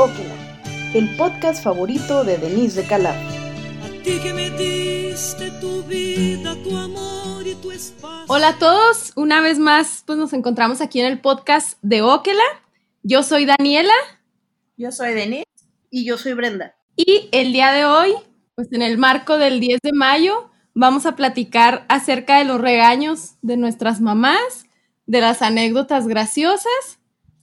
Okela, el podcast favorito de Denise de Calaf. Hola a todos, una vez más pues nos encontramos aquí en el podcast de Okela. Yo soy Daniela. Yo soy Denise. Y yo soy Brenda. Y el día de hoy, pues en el marco del 10 de mayo, vamos a platicar acerca de los regaños de nuestras mamás, de las anécdotas graciosas.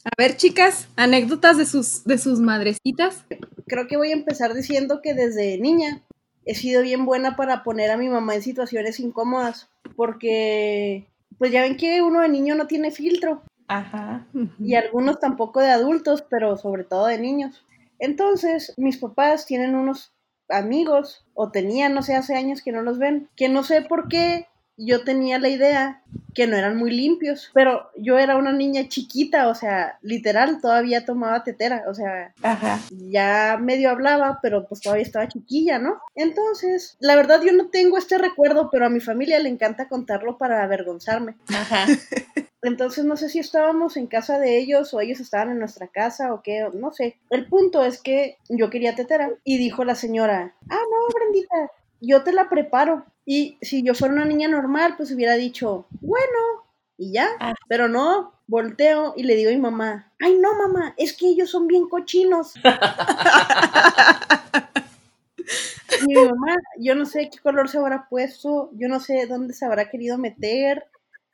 A ver, chicas, anécdotas de sus, de sus madrecitas. Creo que voy a empezar diciendo que desde niña he sido bien buena para poner a mi mamá en situaciones incómodas, porque pues ya ven que uno de niño no tiene filtro. Ajá. Y algunos tampoco de adultos, pero sobre todo de niños. Entonces, mis papás tienen unos amigos, o tenían, no sé, hace años que no los ven, que no sé por qué yo tenía la idea que no eran muy limpios, pero yo era una niña chiquita, o sea, literal, todavía tomaba tetera, o sea, Ajá. ya medio hablaba, pero pues todavía estaba chiquilla, ¿no? Entonces, la verdad yo no tengo este recuerdo, pero a mi familia le encanta contarlo para avergonzarme. Ajá. Entonces no sé si estábamos en casa de ellos o ellos estaban en nuestra casa o qué, no sé. El punto es que yo quería tetera y dijo la señora, ah, no, Brendita, yo te la preparo. Y si yo fuera una niña normal, pues hubiera dicho, bueno, y ya. Ah. Pero no, volteo y le digo a mi mamá, ay no mamá, es que ellos son bien cochinos. mi mamá, yo no sé qué color se habrá puesto, yo no sé dónde se habrá querido meter.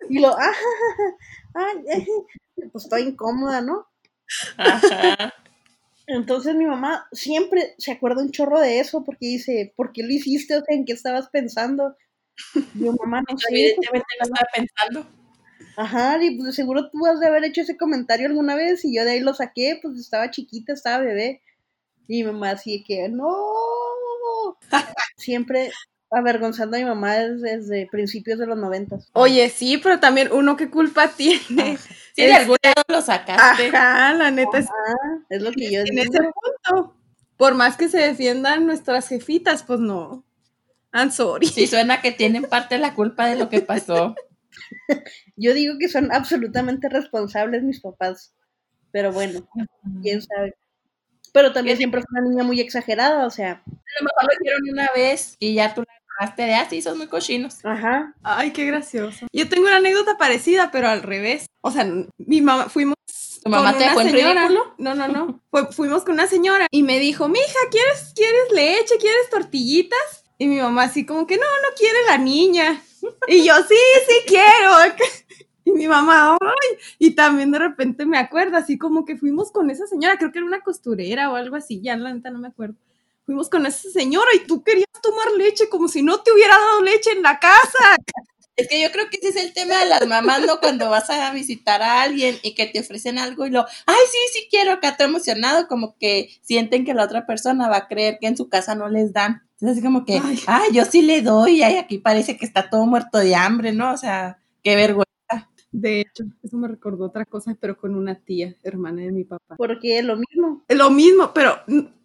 Y lo, ah, ay, eh, pues estoy incómoda, ¿no? Ajá. Entonces mi mamá siempre se acuerda un chorro de eso porque dice, ¿por qué lo hiciste? O sea, ¿en qué estabas pensando? Yo, mamá, no sé. Evidentemente no estaba pensando. Ajá, y pues seguro tú has de haber hecho ese comentario alguna vez y yo de ahí lo saqué, pues estaba chiquita, estaba bebé. Y mi mamá así de que, no. Siempre avergonzando a mi mamá desde, desde principios de los noventas. Oye, sí, pero también uno qué culpa tiene. Si de algún lado lo sacaste. Ajá, la neta es es lo que yo en digo. ese punto. Por más que se defiendan nuestras jefitas, pues no. I'm sorry. Sí, suena que tienen parte de la culpa de lo que pasó. Yo digo que son absolutamente responsables mis papás. Pero bueno, quién sabe. Pero también siempre fue una niña muy exagerada, o sea, A lo mejor lo hicieron una vez y ya tú la agarraste de así, son muy cochinos. ajá. Ay, qué gracioso. Yo tengo una anécdota parecida, pero al revés. O sea, mi mamá, fuimos ¿Tu mamá con te una dejó en señora. ridículo? No, no, no. Fue- fuimos con una señora y me dijo, mija, ¿quieres, ¿quieres leche? ¿Quieres tortillitas? Y mi mamá así como que no, no quiere la niña. Y yo, sí, sí quiero. Y mi mamá, ay, y también de repente me acuerdo, así como que fuimos con esa señora, creo que era una costurera o algo así, ya la neta no me acuerdo. Fuimos con esa señora y tú querías tomar leche como si no te hubiera dado leche en la casa. Es que yo creo que ese es el tema de las mamás, ¿no? Cuando vas a visitar a alguien y que te ofrecen algo y lo, ay, sí, sí quiero, acá todo emocionado, como que sienten que la otra persona va a creer que en su casa no les dan. Entonces, así como que, Ay. ay, yo sí le doy, ay, aquí parece que está todo muerto de hambre, ¿no? O sea, qué vergüenza. De hecho, eso me recordó otra cosa, pero con una tía, hermana de mi papá. Porque es lo mismo. Lo mismo, pero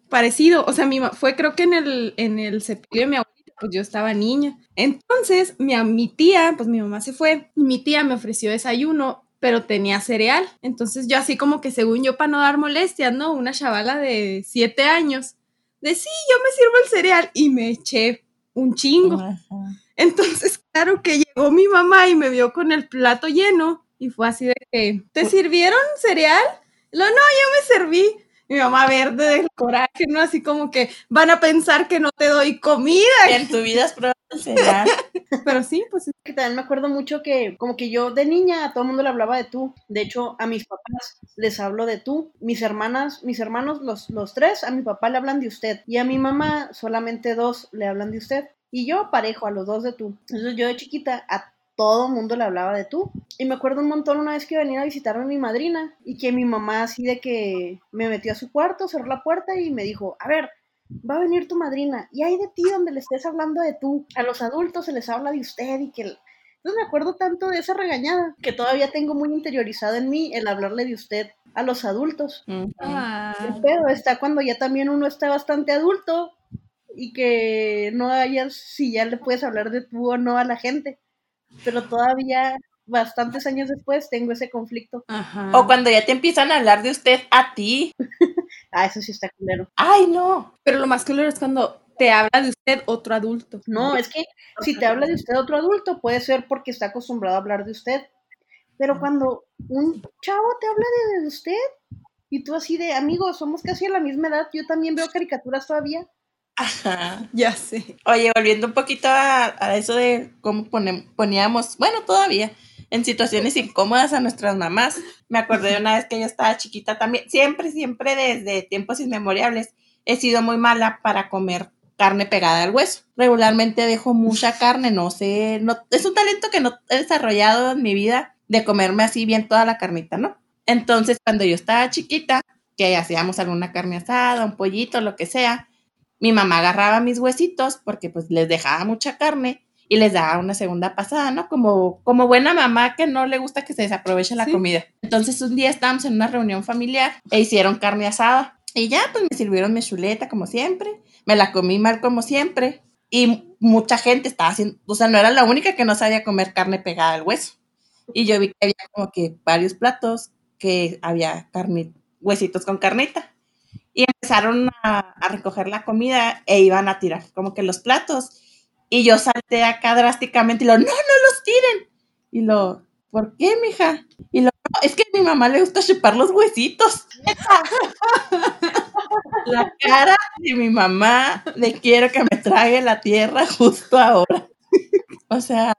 parecido. O sea, mi fue creo que en el, en el sepelio de mi abuelita, pues yo estaba niña. Entonces, mi, mi tía, pues mi mamá se fue, y mi tía me ofreció desayuno, pero tenía cereal. Entonces, yo así como que según yo, para no dar molestias, ¿no? Una chavala de siete años, de sí, yo me sirvo el cereal, y me eché un chingo. Entonces, claro que llegó mi mamá y me vio con el plato lleno y fue así de que, ¿te sirvieron cereal? Lo, no, yo me serví. Mi mamá verde del coraje, ¿no? Así como que van a pensar que no te doy comida. En tu vida el cereal. Pero sí, pues Que también me acuerdo mucho que como que yo de niña a todo el mundo le hablaba de tú. De hecho, a mis papás les hablo de tú. Mis hermanas, mis hermanos, los, los tres, a mi papá le hablan de usted. Y a mi mamá solamente dos le hablan de usted. Y yo parejo a los dos de tú. Entonces yo de chiquita a todo el mundo le hablaba de tú. Y me acuerdo un montón una vez que venía a visitarme a mi madrina y que mi mamá así de que me metió a su cuarto, cerró la puerta y me dijo, a ver, va a venir tu madrina y hay de ti donde le estés hablando de tú. A los adultos se les habla de usted y que... el-". Entonces me acuerdo tanto de esa regañada que todavía tengo muy interiorizado en mí el hablarle de usted a los adultos. Ah, El pedo está cuando ya también uno está bastante adulto y que no hayas si ya le puedes hablar de tú o no a la gente. Pero todavía, bastantes años después, tengo ese conflicto. ajá. O cuando ya te empiezan a hablar de usted a ti. Ah, eso sí está culero. Ay, no. Pero lo más culero es cuando te habla de usted otro adulto. No, es que si te habla de usted otro adulto, puede ser porque está acostumbrado a hablar de usted. Pero cuando un chavo te habla de, de usted y tú así de, amigo, somos casi a la misma edad, yo también veo caricaturas todavía. Ajá. Ya sé. Oye, volviendo un poquito a, a eso de cómo ponem- poníamos, bueno, todavía, en situaciones incómodas a nuestras mamás. Me acordé de una vez que yo estaba chiquita también. Siempre, siempre desde tiempos inmemorables he sido muy mala para comer carne pegada al hueso. Regularmente dejo mucha carne, no sé, no, es un talento que no he desarrollado en mi vida de comerme así bien toda la carnita, ¿no? Entonces, cuando yo estaba chiquita, que hacíamos alguna carne asada, un pollito, lo que sea, mi mamá agarraba mis huesitos porque pues les dejaba mucha carne y les daba una segunda pasada, ¿no? Como, como buena mamá que no le gusta que se desaproveche la Sí. comida. Entonces un día estábamos en una reunión familiar e hicieron carne asada y ya pues me sirvieron mi chuleta como siempre, me la comí mal como siempre y mucha gente estaba haciendo, o sea, no era la única que no sabía comer carne pegada al hueso. Y yo vi que había como que varios platos que había carne, huesitos con carnita y empezaron a, recoger la comida e iban a tirar como que los platos. Y yo salté acá drásticamente y lo, no, no los tiren. Y lo, ¿por qué, mija? Y lo, "No, es que a mi mamá le gusta chupar los huesitos. la cara de mi mamá de quiero que me trague la tierra justo ahora. O sea,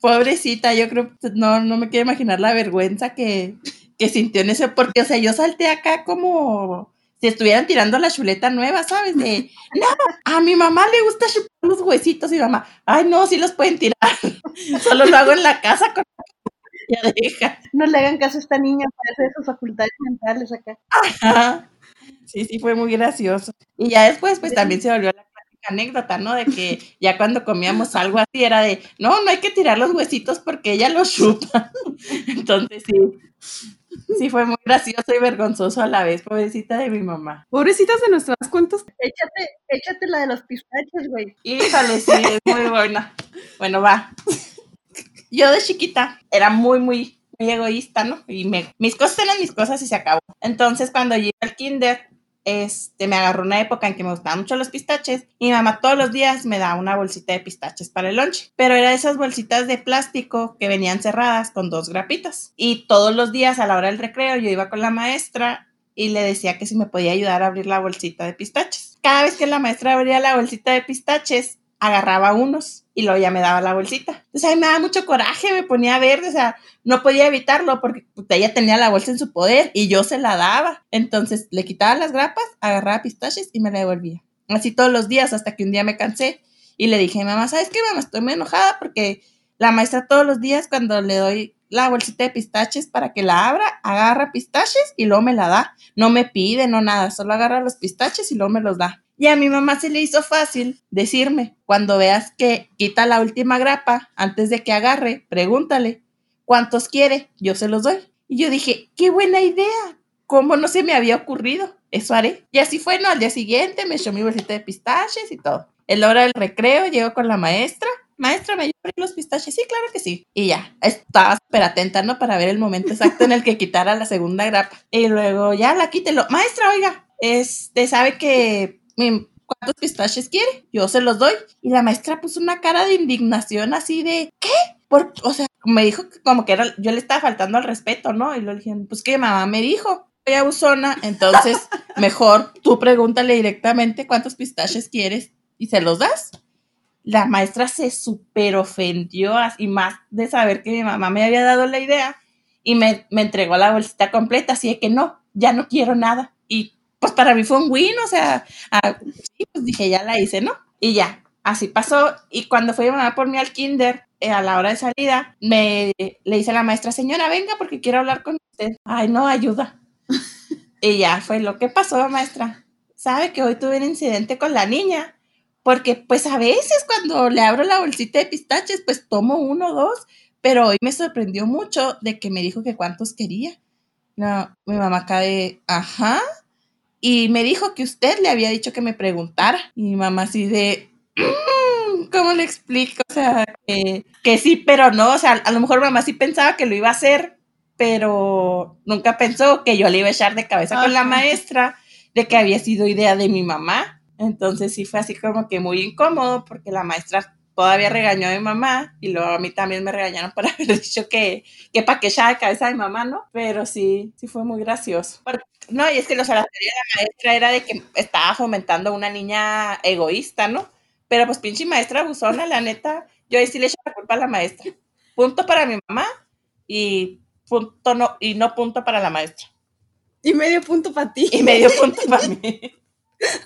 pobrecita, yo creo no, no me quiero imaginar la vergüenza que, que sintió en ese, porque, o sea, yo salté acá como si estuvieran tirando la chuleta nueva, ¿sabes? De, no, a mi mamá le gusta chupar los huesitos y mamá, ay, no, sí los pueden tirar. Solo lo hago en la casa con ya deja. No le hagan caso a esta niña, parece de sus facultades mentales acá. Ajá. Sí, sí, fue muy gracioso. Y ya después, pues también se volvió la anécdota, ¿no? De que ya cuando comíamos algo así era de, no, no hay que tirar los huesitos porque ella los chupa. Entonces, sí. Sí, fue muy gracioso y vergonzoso a la vez, pobrecita de mi mamá. Pobrecitas de nuestras cuentas. Échate, échate la de los pistaches, güey. Híjole, sí, es muy buena. Bueno, va. Yo de chiquita era muy, muy, muy egoísta, ¿no? Y me, mis cosas eran mis cosas y se acabó. Entonces, cuando llegué al kinder, este, me agarró una época en que me gustaban mucho los pistaches y mi mamá todos los días me da una bolsita de pistaches para el lunch. Pero era esas bolsitas de plástico que venían cerradas con dos grapitas. Y todos los días a la hora del recreo yo iba con la maestra y le decía que si me podía ayudar a abrir la bolsita de pistaches. Cada vez que la maestra abría la bolsita de pistaches, agarraba unos y luego ya me daba la bolsita. Entonces a mí me daba mucho coraje, me ponía verde, o sea, no podía evitarlo porque ella tenía la bolsa en su poder y yo se la daba. Entonces le quitaba las grapas, agarraba pistaches y me la devolvía. Así todos los días hasta que un día me cansé y le dije mamá, ¿sabes qué, mamá? Estoy muy enojada porque la maestra todos los días cuando le doy la bolsita de pistaches para que la abra, agarra pistaches y luego me la da. No me pide, no nada, solo agarra los pistaches y luego me los da. Y a mi mamá se le hizo fácil decirme, cuando veas que quita la última grapa, antes de que agarre, pregúntale, ¿cuántos quiere? Yo se los doy. Y yo dije, qué buena idea, ¿cómo no se me había ocurrido? Eso haré. Y así fue, ¿no? Al día siguiente me echó mi bolsita de pistaches y todo. En la hora del recreo llego con la maestra. Maestra, ¿me ayuda los pistaches? Sí, claro que sí. Y ya, estaba súper atenta, ¿no? Para ver el momento exacto en el que quitara la segunda grapa. Y luego ya la quítelo. Maestra, oiga, este, sabe que ¿cuántos pistaches quiere? Yo se los doy. Y la maestra puso una cara de indignación así de, ¿qué? Por, o sea, me dijo que como que era, yo le estaba faltando al respeto, ¿no? Y le dije, pues que mamá me dijo. Soy abusona, entonces mejor tú pregúntale directamente cuántos pistaches quieres y se los das. La maestra se súper ofendió y más de saber que mi mamá me había dado la idea y me, me entregó la bolsita completa, así de que no, ya no quiero nada. Y pues para mí fue un win, o sea, ah, sí, pues dije, ya la hice, ¿no? Y ya, así pasó. Y cuando fue mamá por mí al kinder, eh, a la hora de salida, me le dice a la maestra, señora, venga porque quiero hablar con usted. Ay, no, ayuda. y ya fue lo que pasó, maestra. Sabe que hoy tuve un incidente con la niña, porque pues a veces cuando le abro la bolsita de pistaches, pues tomo uno o dos, pero hoy me sorprendió mucho de que me dijo que cuántos quería. No, mi mamá acá de, ajá, y me dijo que usted le había dicho que me preguntara. Y mi mamá así de, "Mm, ¿cómo le explico? O sea, que, que sí, pero no. O sea, a lo mejor mamá sí pensaba que lo iba a hacer, pero nunca pensó que yo le iba a echar de cabeza con la maestra de que había sido idea de mi mamá. Entonces sí fue así como que muy incómodo porque la maestra todavía regañó a mi mamá y luego a mí también me regañaron por haber dicho que, que pa' que ya de cabeza de mi mamá, ¿no? Pero sí, sí fue muy gracioso. no, y es que los, la teoría de la maestra era de que estaba fomentando una niña egoísta, ¿no? Pero pues pinche maestra abusona, la neta, yo ahí sí le echo la culpa a la maestra. Punto para mi mamá y punto no, y no punto para la maestra. Y medio punto para ti. Y medio punto para mí.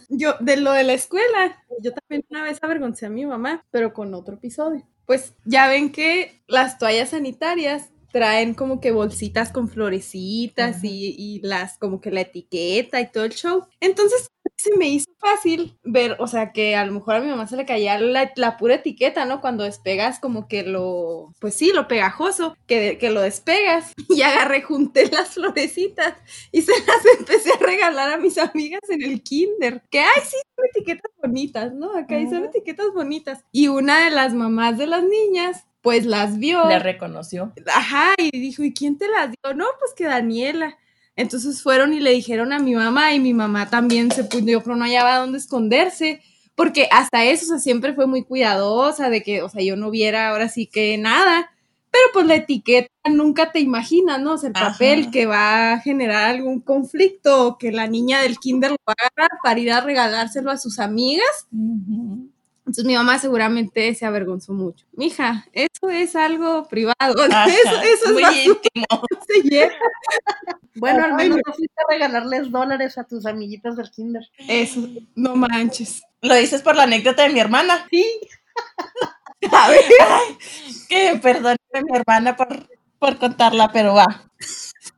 Yo, de lo de la escuela, yo también una vez avergoncé a mi mamá, pero con otro episodio. Pues ya ven que las toallas sanitarias traen como que bolsitas con florecitas y, y, las como que la etiqueta y todo el show. Entonces se me hizo fácil ver, o sea, que a lo mejor a mi mamá se le caía la, la pura etiqueta, ¿no? Cuando despegas como que lo, pues sí, lo pegajoso, que, que lo despegas. Y agarré, junté las florecitas y se las empecé a regalar a mis amigas en el kinder. Que, ay, sí, son etiquetas bonitas, ¿no? Acá uh son etiquetas bonitas. Y una de las mamás de las niñas pues las vio. Le reconoció. Ajá, y dijo, ¿y quién te las dio? No, pues que Daniela. Entonces fueron y le dijeron a mi mamá y mi mamá también se puso, pero no hallaba dónde esconderse, porque hasta eso, o sea, siempre fue muy cuidadosa de que, o sea, yo no viera ahora sí que nada, pero pues la etiqueta nunca te imaginas, ¿no? O sea, el papel que va a generar algún conflicto o que la niña del kinder lo va a agarrar para ir a regalárselo a sus amigas. Entonces mi mamá seguramente se avergonzó mucho. Mija, eso es algo privado. eso, eso, es muy íntimo. bueno, al menos no fuiste a regalarles dólares a tus amiguitas del kinder. Eso, no manches. Lo dices por la anécdota de mi hermana. Sí. A ver, ay, que perdone mi hermana por, por contarla, pero va.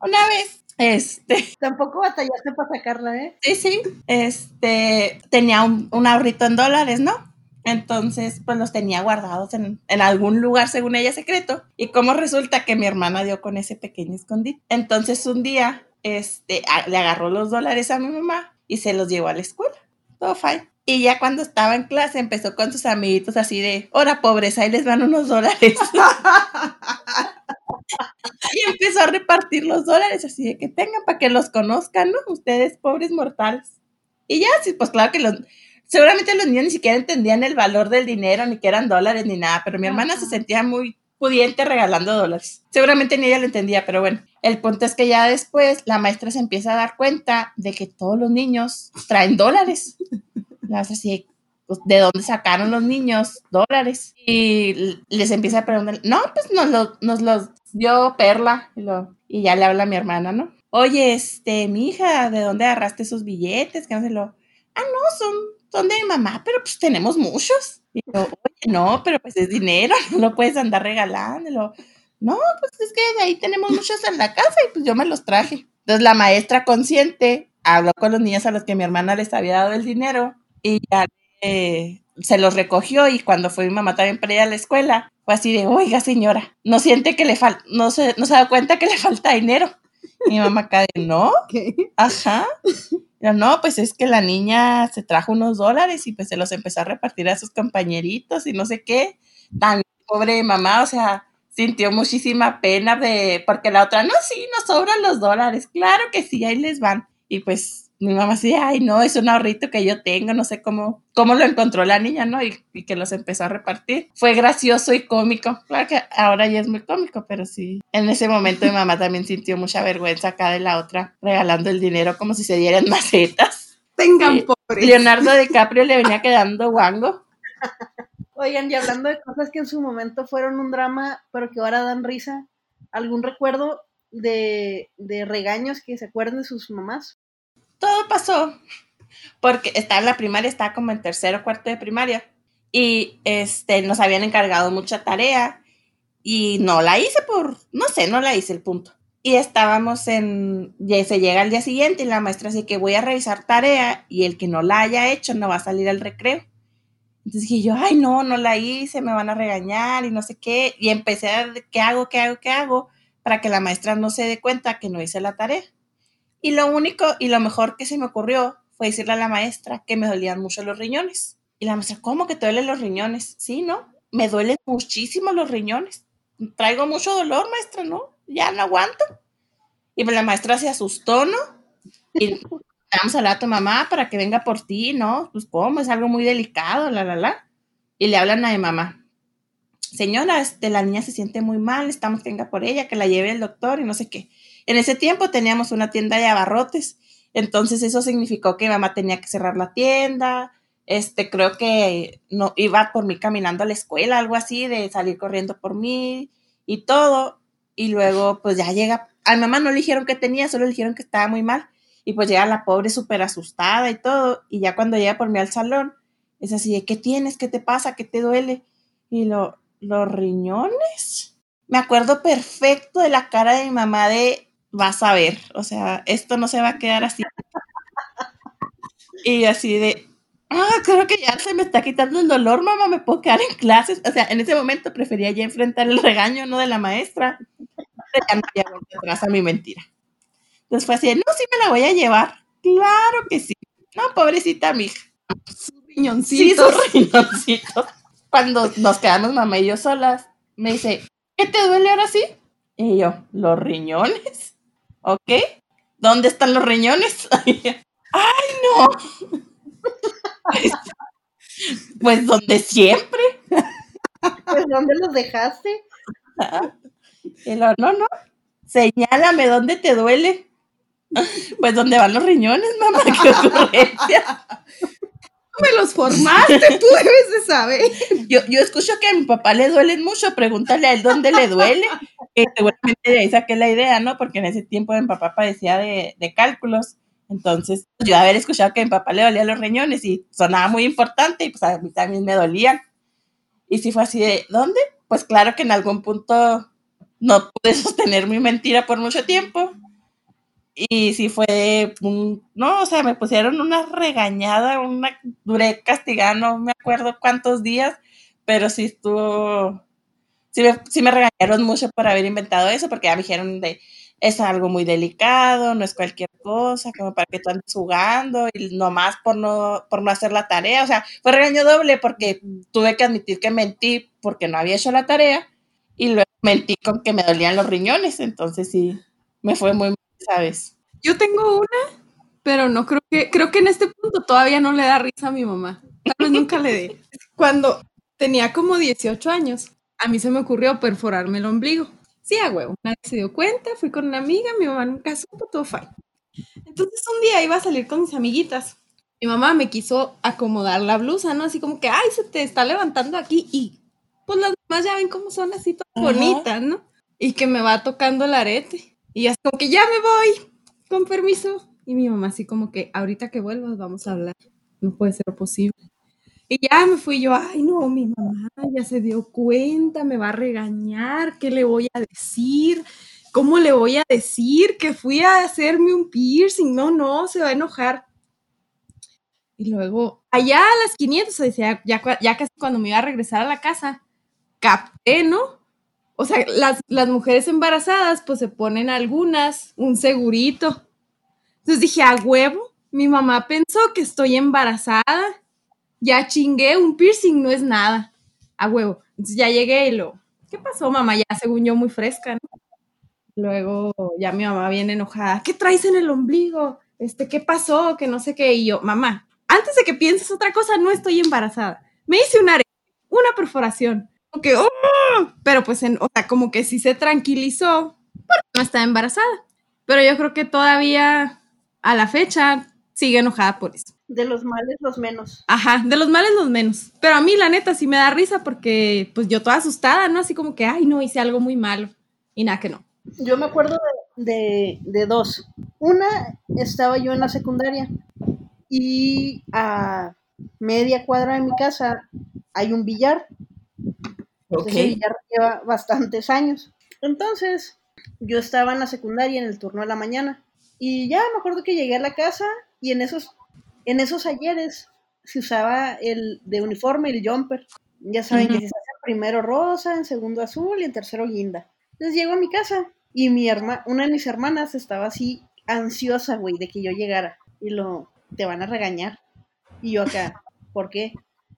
Una vez este. Tampoco batallaste para sacarla, ¿eh? Sí, sí. Este. Tenía un, un ahorrito en dólares, ¿no? Entonces, pues los tenía guardados en, en, algún lugar, según ella, secreto. Y como resulta que mi hermana dio con ese pequeño escondite. Entonces, un día, este, le agarró los dólares a mi mamá y se los llevó a la escuela. Todo fine. Y ya cuando estaba en clase empezó con sus amiguitos así de, hola pobres, ahí les van unos dólares. y empezó a repartir los dólares así de que tengan para que los conozcan, ¿no? Ustedes pobres mortales. Y ya, sí, pues claro que los, seguramente los niños ni siquiera entendían el valor del dinero, ni que eran dólares, ni nada, pero mi hermana se sentía muy pudiente regalando dólares. Seguramente ni ella lo entendía, pero bueno, el punto es que ya después la maestra se empieza a dar cuenta de que todos los niños traen dólares. La maestra así, pues, ¿de dónde sacaron los niños dólares? Y les empieza a preguntar, no, pues nos, lo, nos los dio Perla. Y, lo, y ya le habla a mi hermana, ¿no? Oye, este, mi hija, ¿de dónde agarraste esos billetes? Que no se lo... Ah, no, son son de mi mamá, pero pues tenemos muchos. Y yo, oye, no, pero pues es dinero, no lo puedes andar regalándolo. No, pues es que de ahí tenemos muchos en la casa y pues yo me los traje. Entonces la maestra consciente habló con los niños a los que mi hermana les había dado el dinero y ya se los recogió y cuando fue mi mamá también para ir a la escuela, fue así de, oiga señora, no siente que le falta, no se, no se da cuenta que le falta dinero. Mi mamá acá de, no, ¿Qué? ajá. Pero no, pues es que la niña se trajo unos dólares y pues se los empezó a repartir a sus compañeritos y no sé qué. Tan pobre mamá, o sea, sintió muchísima pena de, porque la otra, no, sí, nos sobran los dólares, claro que sí, ahí les van. Y pues mi mamá decía, ay, no, es un ahorrito que yo tengo, no sé cómo, cómo lo encontró la niña, ¿no? Y, y, que los empezó a repartir. Fue gracioso y cómico. Claro que ahora ya es muy cómico, pero sí. En ese momento mi mamá también sintió mucha vergüenza acá de la otra, regalando el dinero como si se dieran macetas. Tengan pobres. Leonardo DiCaprio le venía quedando guango. Oigan, y hablando de cosas que en su momento fueron un drama, pero que ahora dan risa, ¿algún recuerdo de, de regaños que se acuerden de sus mamás? Todo pasó porque estaba en la primaria, estaba como en tercero o cuarto de primaria y este, nos habían encargado mucha tarea y no la hice por, no sé, no la hice el punto. Y estábamos en, ya se llega al día siguiente y la maestra dice que voy a revisar tarea y el que no la haya hecho no va a salir al recreo. Entonces dije yo, ay no, no la hice, me van a regañar y no sé qué. Y empecé a, ¿qué hago, qué hago, qué hago? Para que la maestra no se dé cuenta que no hice la tarea. Y lo único y lo mejor que se me ocurrió fue decirle a la maestra que me dolían mucho los riñones. Y la maestra, ¿cómo que te duelen los riñones? Sí, ¿no? Me duelen muchísimo los riñones. Traigo mucho dolor, maestra, ¿no? Ya no aguanto. Y pues la maestra se asustó, ¿no? Y vamos a hablar a tu mamá para que venga por ti, ¿no? Pues cómo, es algo muy delicado, la, la, la. Y le hablan a mi mamá. Señora, este, la niña se siente muy mal, estamos que venga por ella, que la lleve el doctor y no sé qué. En ese tiempo teníamos una tienda de abarrotes, entonces eso significó que mi mamá tenía que cerrar la tienda, este, creo que no iba por mí caminando a la escuela, algo así, de salir corriendo por mí y todo. Y luego, pues ya llega, a mi mamá no le dijeron que tenía, solo le dijeron que estaba muy mal. Y pues llega la pobre súper asustada y todo. Y ya cuando llega por mí al salón, es así de, ¿qué tienes? ¿Qué te pasa? ¿Qué te duele? Y lo, los riñones. Me acuerdo perfecto de la cara de mi mamá de, vas a ver, o sea, esto no se va a quedar así. Y así de, ah, creo que ya se me está quitando el dolor, mamá, me puedo quedar en clases. O sea, en ese momento prefería ya enfrentar el regaño, no de la maestra. Ya no había vuelto atrás a mi mentira. Entonces fue así, no, sí me la voy a llevar. Claro que sí. No, pobrecita mi hija. Sus riñoncitos. Sí, sus riñoncitos. Cuando nos quedamos mamá y yo solas, me dice, ¿qué te duele ahora sí? Y yo, ¿los riñones? ¿Ok? ¿Dónde están los riñones? ¡Ay, no! Pues donde siempre. Pues ¿dónde los dejaste? Y lo, no, no. Señálame dónde te duele. Pues donde van los riñones, mamá, qué ocurrencia. Me los formaste, tú debes de saber. Yo, yo escucho que a mi papá le duelen mucho, pregúntale a él dónde le duele. Que seguramente de ahí saqué la idea, ¿no? Porque en ese tiempo mi papá padecía de, de cálculos. Entonces, yo haber escuchado que a mi papá le dolían los riñones y sonaba muy importante y pues a mí también me dolían. Y si fue así de, ¿dónde? Pues claro que en algún punto no pude sostener mi mentira por mucho tiempo. Y si fue, un, no, o sea, me pusieron una regañada, una, duré castigada, no me acuerdo cuántos días, pero sí estuvo, sí me, sí me regañaron mucho por haber inventado eso, porque ya me dijeron de, es algo muy delicado, no es cualquier cosa, como para que tú andes jugando y nomás por no, por no hacer la tarea. O sea, fue regaño doble porque tuve que admitir que mentí porque no había hecho la tarea y luego mentí con que me dolían los riñones. Entonces sí, me fue muy ¿sabes? Yo tengo una, pero no creo que, creo que en este punto todavía no le da risa a mi mamá. Tal vez nunca le dé. Cuando tenía como 18 años, a mí se me ocurrió perforarme el ombligo. Sí, a huevo. Nadie se dio cuenta, fui con una amiga, mi mamá nunca supo, todo fine. Entonces un día iba a salir con mis amiguitas. Mi mamá me quiso acomodar la blusa, ¿no? Así como que, ay, se te está levantando aquí y pues las demás ya ven cómo son así todas Ajá. bonitas, ¿no? Y que me va tocando el arete. Y así como que ya me voy, con permiso. Y mi mamá así como que, ahorita que vuelvas vamos a hablar. No puede ser posible. Y ya me fui yo, ay no, mi mamá ya se dio cuenta, me va a regañar, ¿qué le voy a decir? ¿Cómo le voy a decir que fui a hacerme un piercing? No, no, se va a enojar. Y luego, allá a las 500, o sea, ya, cua- ya casi cuando me iba a regresar a la casa, capté, ¿no? O sea, las, las mujeres embarazadas, pues se ponen algunas un segurito. Entonces dije, a huevo, mi mamá pensó que estoy embarazada ya chingué, un piercing no es nada. A huevo. Entonces ya llegué y lo, ¿qué pasó, mamá? Ya según yo muy fresca, ¿no? Luego ya mi mamá viene enojada, ¿qué traes en el ombligo? Este, ¿qué pasó? Que no sé qué. Y yo, mamá, antes de que pienses otra cosa, no estoy embarazada. Me hice un arete, una perforación. Que, ¡oh! Pero pues, en, o sea, como que sí se tranquilizó, porque no estaba embarazada. Pero yo creo que todavía a la fecha sigue enojada por eso. De los males, los menos. Ajá, de los males los menos. Pero a mí, la neta, sí me da risa porque, pues yo toda asustada, ¿no? Así como que, ay, no, hice algo muy malo. Y nada que no. Yo me acuerdo de, de, de dos. Una, estaba yo en la secundaria y a media cuadra de mi casa hay un billar. Ok. Ese billar lleva bastantes años. Entonces, yo estaba en la secundaria en el turno de la mañana. Y ya me acuerdo que llegué a la casa y en esos, en esos ayeres se usaba el de uniforme, el jumper. Ya saben que Ujú. se hace primero rosa, en segundo azul y en tercero guinda. Entonces llego a mi casa y mi herma, una de mis hermanas estaba así ansiosa, güey, de que yo llegara. Y lo, te van a regañar. Y yo acá, ¿por qué?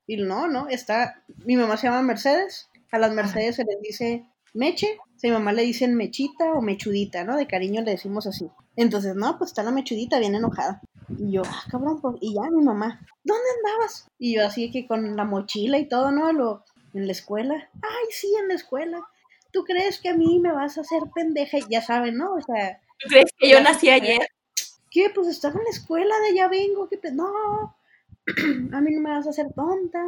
Y no, no, está, mi mamá se llama Mercedes, a las Mercedes se les dice Meche, a mi mamá le dicen Mechita o Mechudita, ¿no? De cariño le decimos así. Entonces, no, pues está la Mechudita bien enojada. Y yo, ah, cabrón, pues, y ya mi mamá, ¿dónde andabas? Y yo así que con la mochila y todo, ¿no? Lo, en la escuela. Ay, sí, en la escuela. ¿Tú crees que a mí me vas a hacer pendeja? Ya saben, ¿no? O sea. ¿Tú crees que yo nací ayer? ¿Qué? Pues estaba en la escuela, de allá vengo, que no, a mí no me vas a hacer tonta.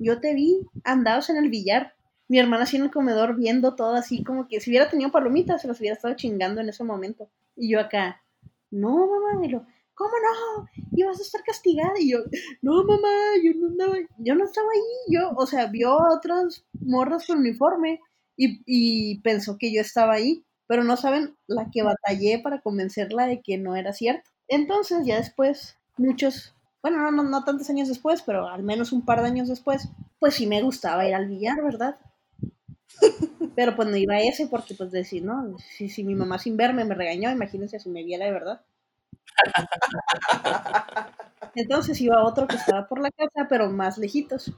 Yo te vi, andabas en el billar. Mi hermana así en el comedor viendo todo así, como que si hubiera tenido palomitas, se los hubiera estado chingando en ese momento. Y yo acá, no, mamá, y lo, ¿cómo no? Ibas a estar castigada. Y yo, no, mamá, yo no andaba, yo no estaba ahí. Yo, o sea, vio a otras morras con uniforme y, y pensó que yo estaba ahí. Pero no saben la que batallé para convencerla de que no era cierto. Entonces, ya después, muchos, bueno, no, no, no tantos años después, pero al menos un par de años después, pues sí me gustaba ir al billar, ¿verdad? Pero pues no iba a ese porque pues decir, ¿no? Si, si mi mamá sin verme me regañó, imagínense si me viera de verdad. Entonces iba a otro que estaba por la casa, pero más lejitos.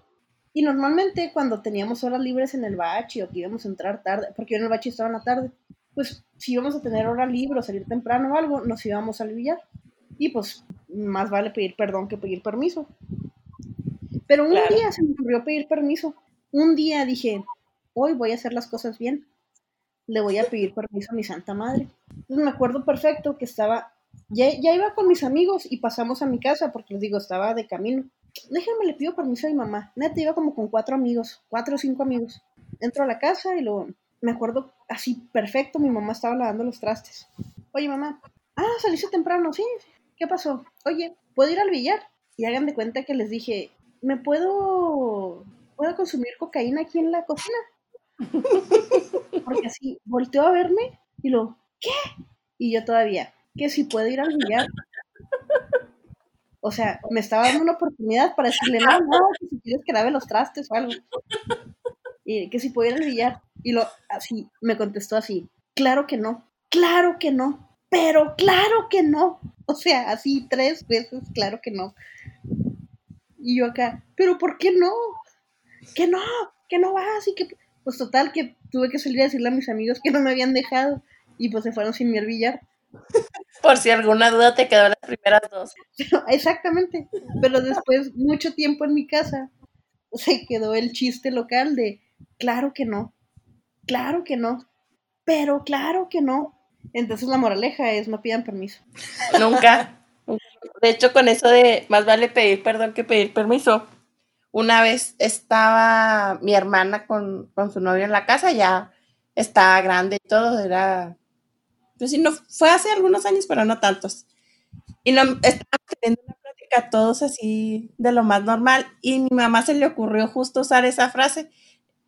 Y normalmente cuando teníamos horas libres en el bachi o que íbamos a entrar tarde, porque yo en el bachi estaba en la tarde, pues si íbamos a tener hora libre o salir temprano o algo, nos íbamos al billar. Y pues más vale pedir perdón que pedir permiso. Pero un día se me ocurrió pedir permiso. Un día dije, hoy voy a hacer las cosas bien. Le voy a pedir permiso a mi santa madre. Entonces me acuerdo perfecto que estaba, ya, ya iba con mis amigos y pasamos a mi casa porque les digo, estaba de camino. Déjenme, le pido permiso a mi mamá. Neta, iba como con cuatro amigos, cuatro o cinco amigos. Entro a la casa y luego, me acuerdo así perfecto, mi mamá estaba lavando los trastes. Oye, mamá, ah, saliste temprano, sí. ¿Qué pasó? Oye, ¿puedo ir al billar? Y hagan de cuenta que les dije, ¿me puedo, puedo consumir cocaína aquí en la cocina? Porque así volteó a verme y lo, ¿qué? Y yo todavía, que si puedo ir al billar. O sea, me estaba dando una oportunidad para decirle, no, no, que si quieres que lave los trastes o algo. Y que si puedo ir al billar. Y lo, así, me contestó así, claro que no, claro que no, pero claro que no. O sea, así tres veces, claro que no. Y yo acá, pero ¿por qué no? Que no, que no vas y que pues total que tuve que salir a decirle a mis amigos que no me habían dejado y pues se fueron sin mi billar. Por si alguna duda te quedó las primeras dos. exactamente. Pero después, mucho tiempo en mi casa, se quedó el chiste local de, claro que no, claro que no, pero claro que no. Entonces la moraleja es, no pidan permiso. Nunca. De hecho, con eso de más vale pedir perdón que pedir permiso, una vez estaba mi hermana con, su novio en la casa, ya estaba grande y todo, era, pues no, fue hace algunos años, pero no tantos. Y no, estábamos teniendo una plática todos así de lo más normal y mi mamá se le ocurrió justo usar esa frase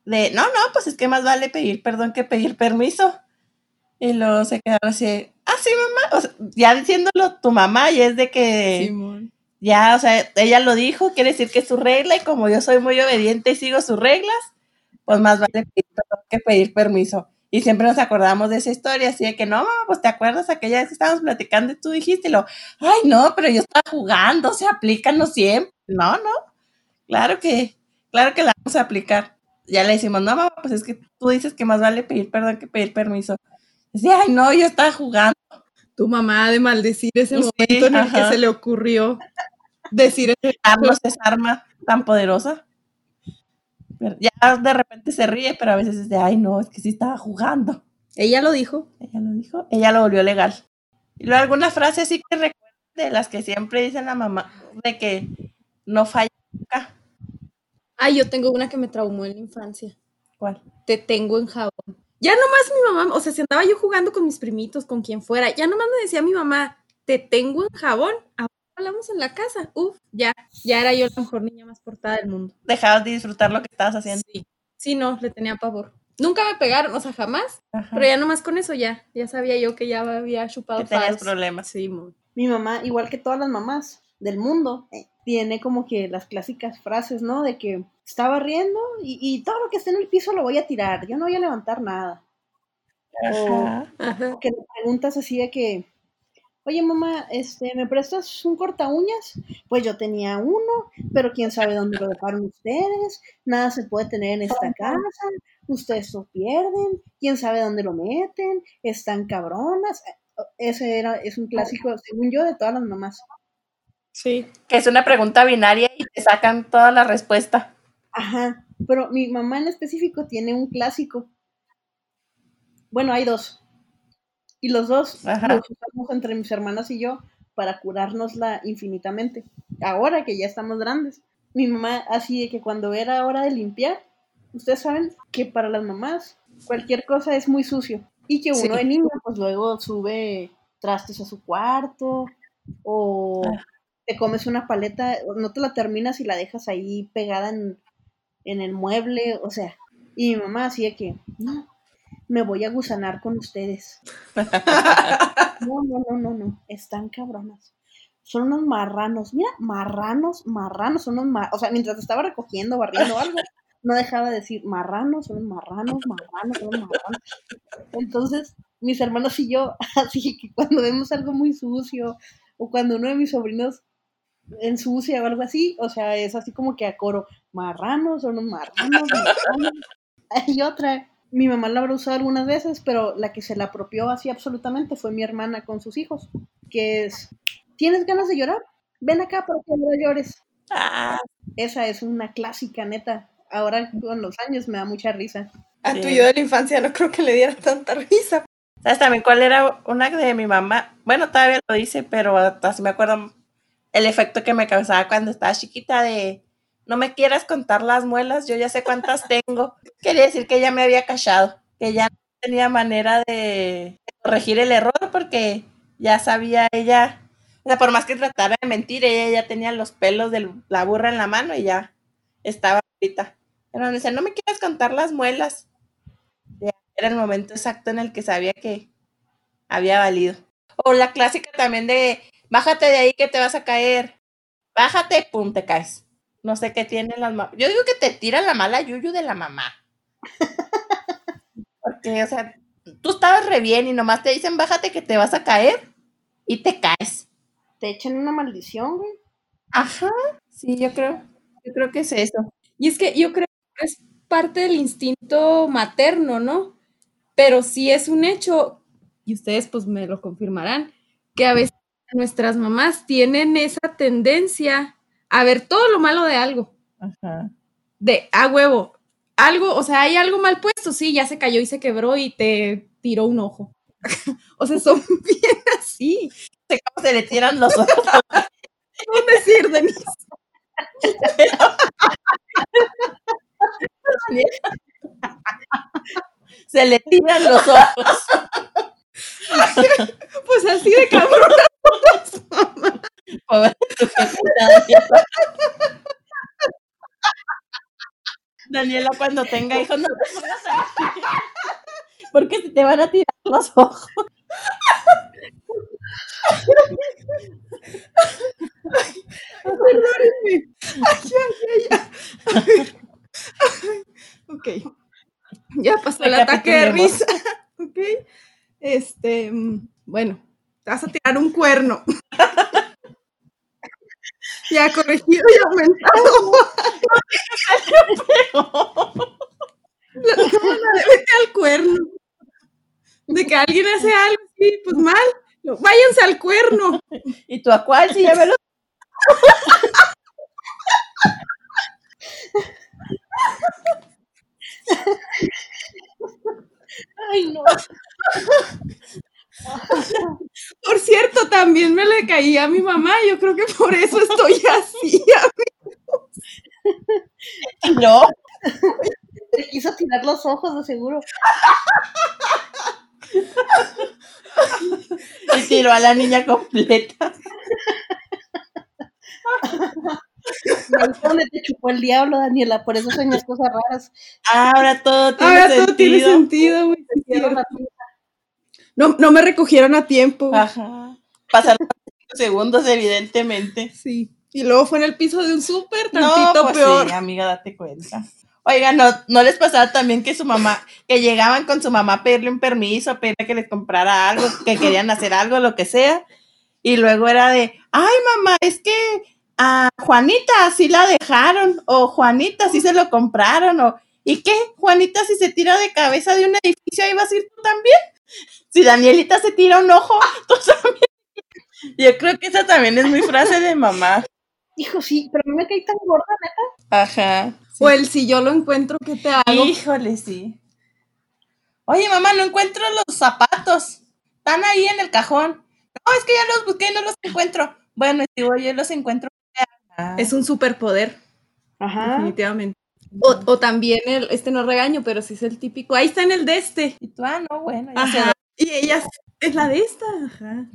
de, no, no, pues es que más vale pedir perdón que pedir permiso. Y luego se quedaron así, ah, sí, mamá, ya diciéndolo tu mamá y es de que ya, o sea, ella lo dijo, quiere decir que es su regla y como yo soy muy obediente y sigo sus reglas, pues más vale pedir que pedir permiso. Y siempre nos acordamos de esa historia, así de que no, pues te acuerdas aquella vez que estábamos platicando y tú dijiste, lo, ay, no, pero yo estaba jugando, se aplican no siempre. No, no, claro que, claro que la vamos a aplicar. Ya le decimos, no, mamá, pues es que tú dices que más vale pedir perdón que pedir permiso. Decía, ay, no, yo estaba jugando tu mamá de maldecir ese momento en el que se le ocurrió decir Carlos esa arma tan poderosa. ya de repente se ríe, pero a veces es de, ay, no, es que sí estaba jugando. Ella lo dijo. Ella lo dijo. Ella lo volvió legal. Y luego alguna frase así que recuerdo de las que siempre dicen la mamá, de que no falla nunca. Ay, yo tengo una que me traumó en la infancia. ¿Cuál? Te tengo en jabón. Ya nomás mi mamá, o sea, si andaba yo jugando con mis primitos, con quien fuera, ya nomás me decía mi mamá, te tengo en jabón, ahora hablamos en la casa. Uf, ya, ya era yo la mejor niña más portada del mundo. Dejabas de disfrutar lo que estabas haciendo. Sí, sí, no, le tenía pavor. Nunca me pegaron, o sea, jamás, pero ya nomás con eso ya, ya sabía yo que ya había chupado. Que tenías problemas. Sí, mi mamá, igual que todas las mamás del mundo, eh, tiene como que las clásicas frases, ¿no? De que estaba riendo y, todo lo que esté en el piso lo voy a tirar, yo no voy a levantar nada. O, que le preguntas así de que, oye mamá, este, ¿me prestas un corta uñas? Pues yo tenía uno, pero quién sabe dónde lo dejaron ustedes, nada se puede tener en esta casa, ustedes lo pierden, quién sabe dónde lo meten, están cabronas. Ese era, es un clásico, según yo, de todas las mamás. Sí. Que es una pregunta binaria y te sacan toda la respuesta. Ajá, pero mi mamá en específico tiene un clásico. Bueno, hay dos. Y los dos Ajá. los usamos entre mis hermanas y yo para curárnosla infinitamente. Ahora que ya estamos grandes. Mi mamá, así de que cuando era hora de limpiar, ustedes saben que para las mamás cualquier cosa es muy sucio. Y que uno Sí. de niño, pues luego sube trastes a su cuarto o. te comes una paleta, no te la terminas y la dejas ahí pegada en, en el mueble, o sea. Y mi mamá de que, no, me voy a gusanar con ustedes. No, no, no, no, no, están cabronas. Son unos marranos, mira, marranos, marranos, son unos marranos. O sea, mientras estaba recogiendo, barriendo algo, no dejaba de decir marranos, son unos marranos, marranos, son unos marranos. Entonces, mis hermanos y yo, así que cuando vemos algo muy sucio, o cuando uno de mis sobrinos ensucia o algo así, o sea, es así como que a coro, marranos, son unos marranos, marranos. Hay otra, mi mamá la habrá usado algunas veces, pero la que se la apropió así absolutamente fue mi hermana con sus hijos, que es, ¿tienes ganas de llorar? Ven acá para que no llores. Ah, Esa es una clásica, neta. Ahora con los años me da mucha risa. A tu yo de la infancia no creo que le diera tanta risa. ¿Sabes también cuál era una de mi mamá? Bueno, todavía lo dice, pero hasta me acuerdo el efecto que me causaba cuando estaba chiquita de no me quieras contar las muelas, yo ya sé cuántas tengo. Quería decir que ella me había callado, que ya no tenía manera de corregir el error porque ya sabía ella, o sea, por más que tratara de mentir, ella ya tenía los pelos de la burra en la mano y ya estaba ahorita. Pero me decía, no me quieras contar las muelas. Ya era el momento exacto en el que sabía que había valido. O la clásica también de, bájate de ahí que te vas a caer. Bájate, pum, te caes. No sé qué tienen las mamás. Yo digo que te tira la mala yuyu de la mamá. Porque, o sea, tú estabas re bien y nomás te dicen, bájate que te vas a caer y te caes. Te echan una maldición, güey. Ajá. Sí, yo creo. Yo creo que es eso. Y es que yo creo que es parte del instinto materno, ¿no? Pero sí es un hecho, y ustedes pues me lo confirmarán, que a veces nuestras mamás tienen esa tendencia a ver todo lo malo de algo. Ajá. De, a huevo, algo, o sea, hay algo mal puesto, sí, ya se cayó y se quebró y te tiró un ojo. o sea, son bien así. sé cómo se le tiran los ojos. ¿Cómo decir, Denise? Se le tiran los ojos. Pues así de cabrón. Daniela. Cuando tenga hijos, no te pongas así. Porque te van a tirar los ojos. Ok. Ya pasó el Recapitulemos. ataque de risa. Ok. Este, mm, bueno, te vas a tirar un cuerno. ya corregido y aumentado. La- no, la de vete al cuerno. De que alguien hace algo así, pues mal. no, Váyanse al cuerno. ¿Y tú a cuál? Si ya me lo... Ay, no. Por cierto, también me le caía a mi mamá. Yo creo que por eso estoy así. No. Te quiso tirar los ojos, de seguro. Y tiró a la niña completa. Ahí fue donde te chupó el diablo, Daniela. Por eso sueñas cosas raras. Ahora todo tiene Ahora sentido. todo tiene sentido, güey. No, no me recogieron a tiempo. Ajá. Pasaron cinco segundos, evidentemente. Sí. Y luego fue en el piso de un súper, No, tantito pues peor. sí, amiga, date cuenta. Oiga, no, no les pasaba también que su mamá, que llegaban con su mamá a pedirle un permiso, pedirle que les comprara algo, que querían hacer algo, lo que sea, y luego era de, ay mamá, es que a Juanita sí la dejaron, o Juanita sí se lo compraron, o ¿y qué? Juanita si se tira de cabeza de un edificio, ahí vas a ir tú también. Si Danielita se tira un ojo, tú también. Yo creo que esa también es muy frase de mamá. Hijo, sí, pero a mí me cae tan gorda, neta. Ajá. O el si yo lo encuentro, ¿qué te hago? Híjole, sí. Oye, mamá, no encuentro los zapatos. Están ahí en el cajón. No, es que ya los busqué y no los encuentro. Bueno, si voy, yo los encuentro. Ah, Es un superpoder, Ajá. definitivamente. O, o también el, este no regaño, pero sí es el típico. Ahí está en el de este. Y tú, ah, no, bueno, ya sé Ajá. Y ellas, es la de esta. Ajá.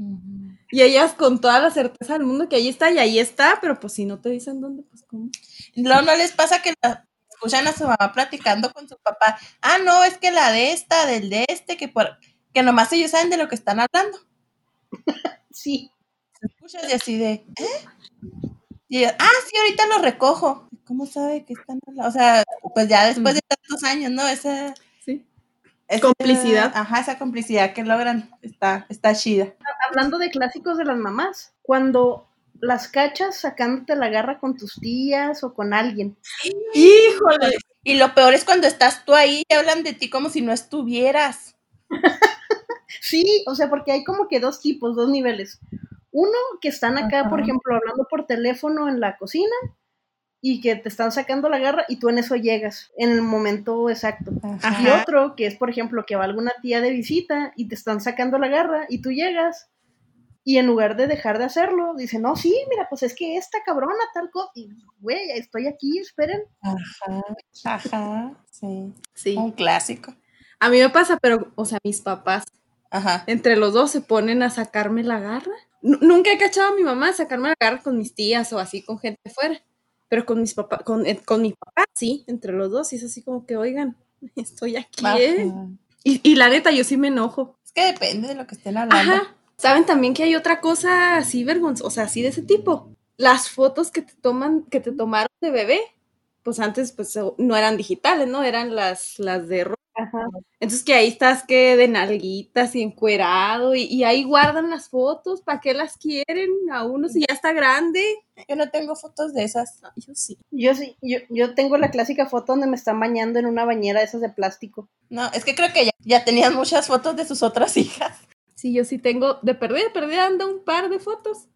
Y ellas con toda la certeza del mundo que ahí está y ahí está, pero pues si no te dicen dónde, pues cómo. Luego no les pasa que la- escuchan a su mamá platicando con su papá. Ah, no, es que la de esta, del de este, que por que nomás ellos saben de lo que están hablando. Sí. Se escuchas y así de, ¿eh? Y ella, ah, sí, ahorita lo recojo. ¿Cómo sabe que están hablando? O sea, pues ya después de tantos años, ¿no? Esa, Sí. esa- Complicidad. Ajá, esa complicidad que logran está, está chida. Hablando de clásicos de las mamás, cuando las cachas sacándote la garra con tus tías o con alguien. ¡Híjole! Y lo peor es cuando estás tú ahí y hablan de ti como si no estuvieras. Sí, o sea, porque hay como que dos tipos, dos niveles. Uno que están acá, por ejemplo, hablando por teléfono en la cocina y que te están sacando la garra y tú en eso llegas, en el momento exacto. Ajá. Y otro que es, por ejemplo, que va alguna tía de visita y te están sacando la garra y tú llegas y en lugar de dejar de hacerlo, dicen, no, sí, mira, pues es que esta cabrona tal cosa, y güey, estoy aquí, esperen. Ajá, ajá, sí. Sí. Un clásico. A mí me pasa, pero, o sea, mis papás, Ajá. entre los dos se ponen a sacarme la garra. Nu- Nunca he cachado a mi mamá a sacarme la garra con mis tías o así con gente fuera. Pero con mis papás, con, eh, con mi papá, sí, entre los dos, y es así como que, oigan, estoy aquí, ¿eh? Y, y la neta, yo sí me enojo. Es que depende de lo que estén hablando. Ajá. Saben también que hay otra cosa así vergonzosa, o sea, así de ese tipo. Las fotos que te toman, que te tomaron de bebé, pues antes pues no eran digitales, ¿no? Eran las, las de ro- Ajá. Entonces que ahí estás que de nalguitas y encuerado y, y ahí guardan las fotos, ¿para qué las quieren a uno si ya está grande? Yo no tengo fotos de esas. No, yo sí. Yo sí, yo, yo tengo la clásica foto donde me están bañando en una bañera de esas de plástico. No, es que creo que ya, ya tenían muchas fotos de sus otras hijas. Sí, yo sí tengo, de perdida, perdida anda un par de fotos.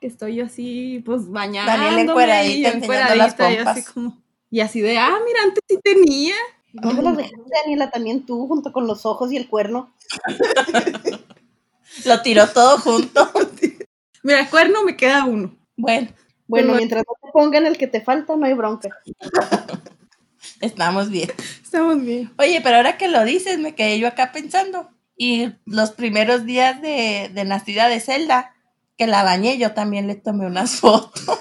Que estoy yo así, pues bañándome encueradita, y enseñando las encueradita, y así pompas. como- y así de, ah, mira, antes sí tenía. ¿Dónde las dejaste, Daniela? También tú, junto con los ojos y el cuerno. Lo tiró todo junto. Mira, el cuerno me queda uno. Bueno, Bueno, Pero- mientras no te pongan el que te falta, no hay bronca. estamos bien. Estamos bien. Oye, pero ahora que lo dices, me quedé yo acá pensando. Y los primeros días de, de nacida de Zelda, que la bañé, yo también le tomé unas fotos.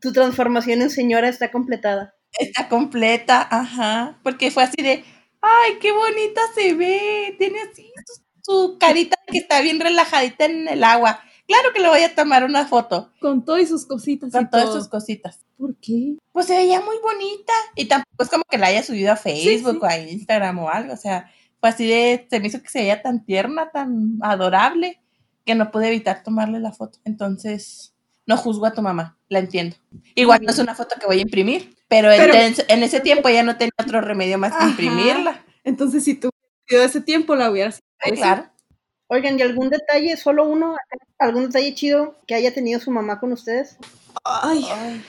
Tu transformación en señora está completada. Está completa, ajá. Porque fue así de, ay, qué bonita se ve. Tiene así su, su carita que está bien relajadita en el agua. Claro que le voy a tomar una foto Con todo y sus cositas. y con todas todo. sus cositas. ¿Por qué? Pues se veía muy bonita. Y tampoco es como que la haya subido a Facebook sí. o a Instagram o algo. O sea, fue así de, se me hizo que se veía tan tierna, tan adorable, que no pude evitar tomarle la foto. Entonces, no juzgo a tu mamá, la entiendo. Igual no es una foto que voy a imprimir, pero, en- Pero- en, en ese tiempo ya no tenía otro remedio más que Ajá. imprimirla. Entonces, si tú de ese tiempo la hubieras claro. Oigan, ¿y algún detalle, solo uno, algún detalle chido que haya tenido su mamá con ustedes? Ay, Ay,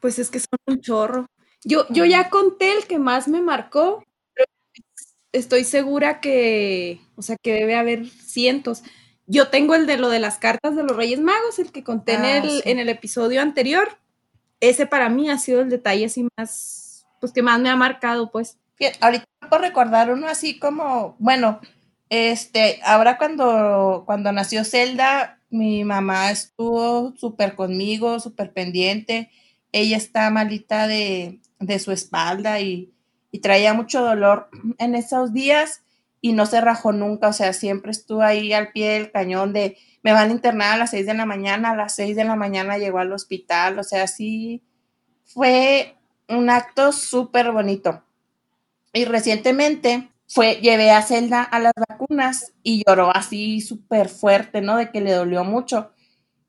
pues es que son un chorro. Yo, yo ya conté el que más me marcó, pero estoy segura que, o sea, que debe haber cientos. Yo tengo el de lo de las cartas de los Reyes Magos, el que conté en, Ah, el, sí. en el episodio anterior. Ese para mí ha sido el detalle así más, pues que más me ha marcado, pues. Ahorita puedo recordar uno así como, bueno, este, ahora cuando, cuando nació Zelda, mi mamá estuvo súper conmigo, súper pendiente. Ella está malita de, de su espalda y, y traía mucho dolor en esos días y no se rajó nunca, o sea, siempre estuvo ahí al pie del cañón de, me van a internar a las 6 de la mañana, a las 6 de la mañana llegó al hospital, o sea, sí fue un acto súper bonito. Y recientemente fue, llevé a Zelda a las vacunas y lloró así súper fuerte, ¿no? De que le dolió mucho.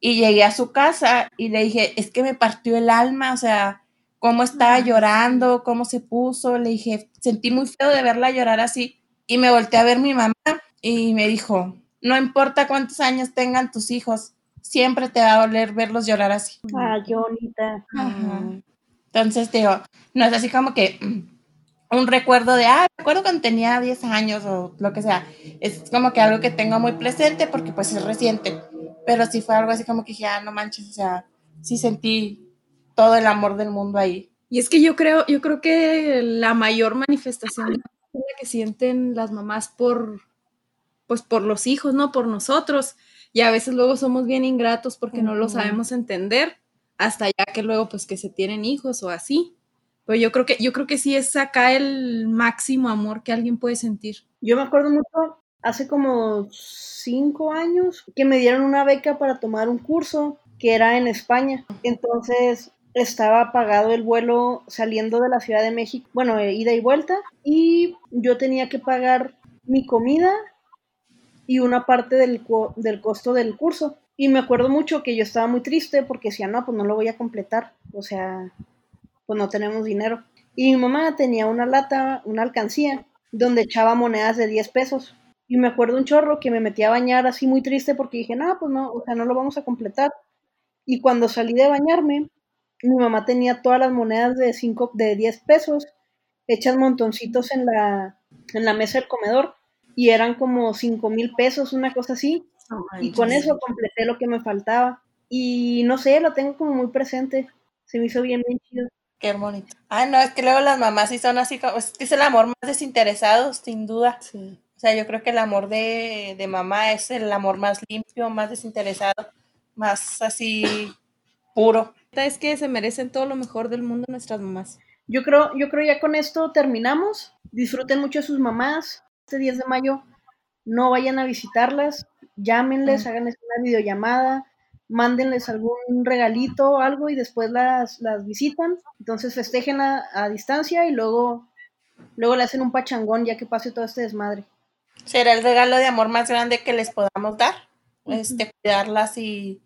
Y llegué a su casa y le dije, es que me partió el alma, o sea, cómo estaba llorando, cómo se puso. Le dije, sentí muy feo de verla llorar así. Y me volteé a ver mi mamá y me dijo, no importa cuántos años tengan tus hijos, siempre te va a doler verlos llorar así. Ah. Ajá. Entonces, digo, no es así como que mm, un recuerdo de, ah, recuerdo cuando tenía 10 años o lo que sea. Es como que algo que tengo muy presente porque pues es reciente. Pero sí fue algo así como que dije, ah, no manches, o sea, sí sentí todo el amor del mundo ahí. Y es que yo creo, yo creo que la mayor manifestación que sienten las mamás por, pues por los hijos, ¿no? Por nosotros. Y a veces luego somos bien ingratos porque no lo sabemos entender, hasta ya que luego pues que se tienen hijos o así. Pero yo creo que, yo creo que sí es acá el máximo amor que alguien puede sentir. Yo me acuerdo mucho, hace como cinco años, que me dieron una beca para tomar un curso que era en España. Entonces estaba pagado el vuelo saliendo de la Ciudad de México, bueno, eh, ida y vuelta, y yo tenía que pagar mi comida y una parte del, del costo del curso. Y me acuerdo mucho que yo estaba muy triste porque decía, no, pues no lo voy a completar. O sea, pues no tenemos dinero. Y mi mamá tenía una lata, una alcancía, donde echaba monedas de 10 pesos. Y me acuerdo un chorro que me metí a bañar así muy triste porque dije, no, pues no, o sea, no lo vamos a completar. Y cuando salí de bañarme, mi mamá tenía todas las monedas de, cinco, de 10 pesos hechas montoncitos en la, en la mesa del comedor. Y eran como 5 mil pesos, una cosa así. Y con eso completé lo que me faltaba. Y no sé, lo tengo como muy presente. Se me hizo bien, bien chido. Qué bonito. Ah, no, es que luego las mamás sí son así como, es, es el amor más desinteresado, sin duda. Sí. O sea, yo creo que el amor de, de mamá es el amor más limpio, más desinteresado, más así puro. Es que se merecen todo lo mejor del mundo nuestras mamás. Yo creo, yo creo ya con esto terminamos. Disfruten mucho a sus mamás. Este 10 de mayo no vayan a visitarlas. Llámenles, háganles una videollamada, mándenles algún regalito o algo y después las, las visitan. Entonces festejen a, a distancia y luego, luego le hacen un pachangón ya que pase todo este desmadre. Será el regalo de amor más grande que les podamos dar. Este, cuidarlas y,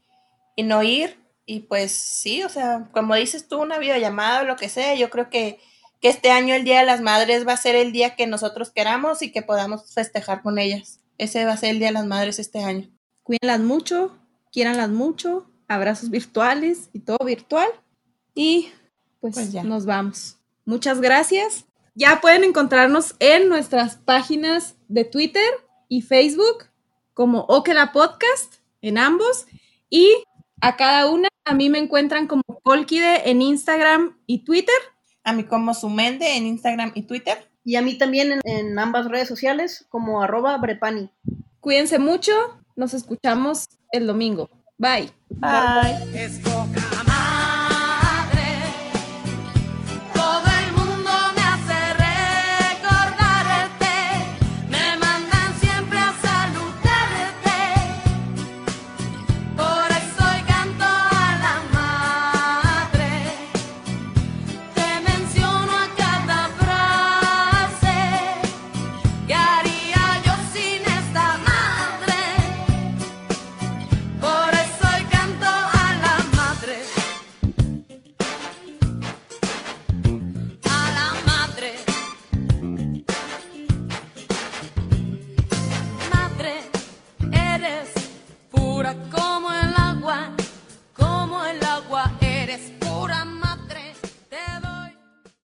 y no ir. Y pues sí, o sea, como dices tú, una videollamada o lo que sea, yo creo que, que este año el Día de las Madres va a ser el día que nosotros queramos y que podamos festejar con ellas. Ese va a ser el Día de las Madres este año. Cuídenlas mucho, quiéranlas mucho, abrazos virtuales y todo virtual. Y pues, Pues ya. nos vamos. Muchas gracias. Ya pueden encontrarnos en nuestras páginas de Twitter y Facebook como Okela Podcast en ambos. Y a cada una, a mí me encuentran como Polkide en Instagram y Twitter. A mí como Sumende en Instagram y Twitter. Y a mí también en, en ambas redes sociales como arroba brepani. Cuídense mucho. Nos escuchamos el domingo. Bye. Bye. Escoge